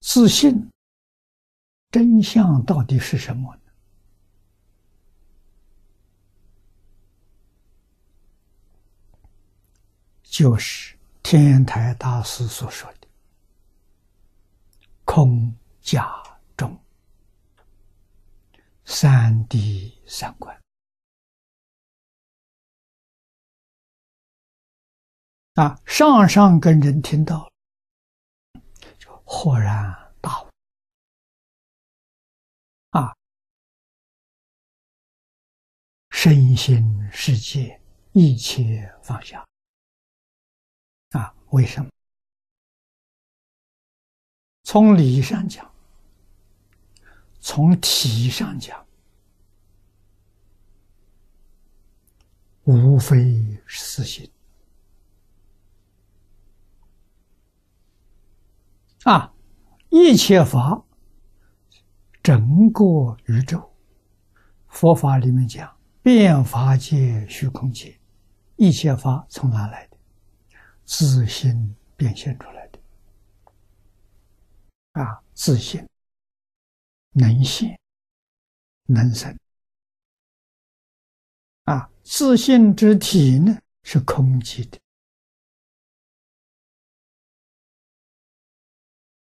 自信真相到底是什么呢？就是天台大师所说的“空假中三谛三观”。啊，上上根人听到了，豁然大悟。啊，身心世界一切放下。啊，为什么？从理上讲，从体上讲，无非是私心。啊，一切法，整个宇宙，佛法里面讲，变法界、虚空界，一切法从哪来的？自心变现出来的。啊，自信能现能生。啊，自信之体呢，是空寂的。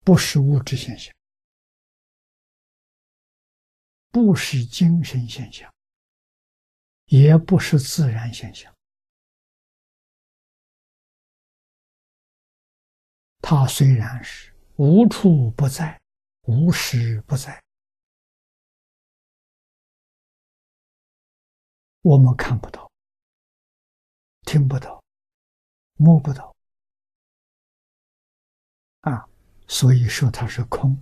不是物质现象，不是精神现象，也不是自然现象。它虽然是无处不在、无时不在，我们看不到、听不到、摸不到，啊。所以说它是空。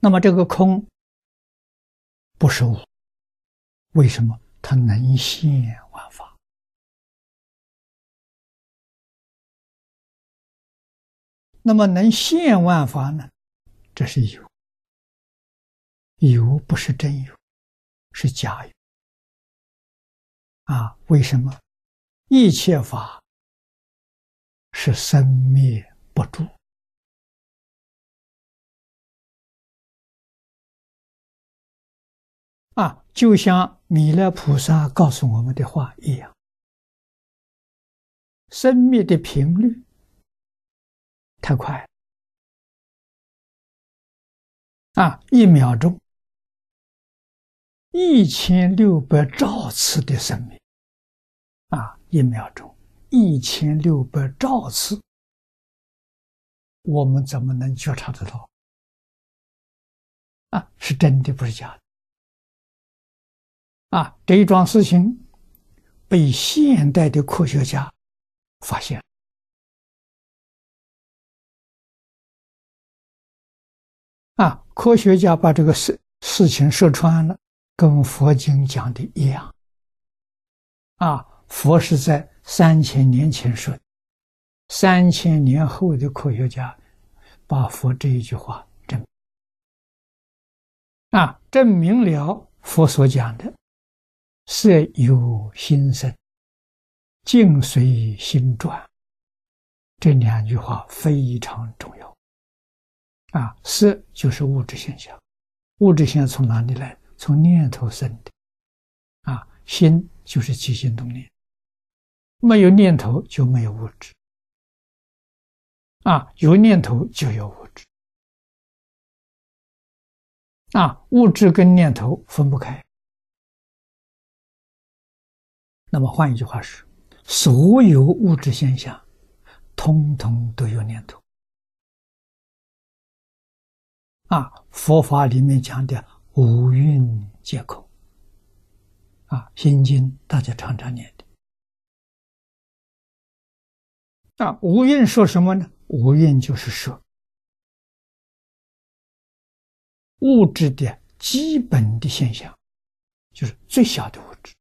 那么这个空不是无，为什么它能现万法？那么能现万法呢？这是有，有不是真有，是假有。啊，为什么？一切法是生灭。不住啊，就像弥勒菩萨告诉我们的话一样，生灭的频率太快啊！一秒钟一千六百兆次的生命啊，一秒钟一千六百兆次。我们怎么能觉察得到？啊，是真的，不是假的。啊，这一桩事情被现代的科学家发现。啊，科学家把这个事事情说穿了，跟佛经讲的一样。啊，佛是在三千年前说的。三千年后的科学家把佛这一句话证啊证明了佛所讲的“色有心生，境随心转”这两句话非常重要啊！色就是物质现象，物质现象从哪里来？从念头生的啊！心就是起心动念，没有念头就没有物质。啊，有念头就有物质，啊，物质跟念头分不开。那么换一句话说，所有物质现象，通通都有念头。啊，佛法里面讲的五蕴皆空。啊，《心经》大家常常念的。啊，五蕴说什么呢？无蕴就是说，物质的基本的现象，就是最小的物质。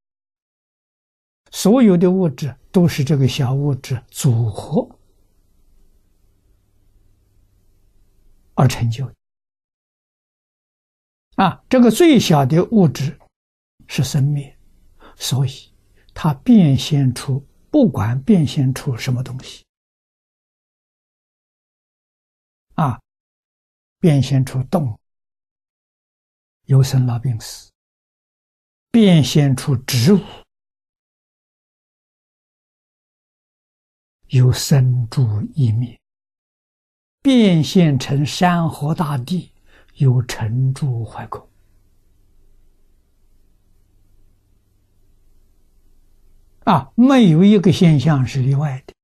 所有的物质都是这个小物质组合而成就的。啊，这个最小的物质是生灭，所以它变现出，不管变现出什么东西。变现出动。物，有生老病死；变现出植物，有生住异灭；变现成山河大地，有成住坏空。啊，没有一个现象是例外的。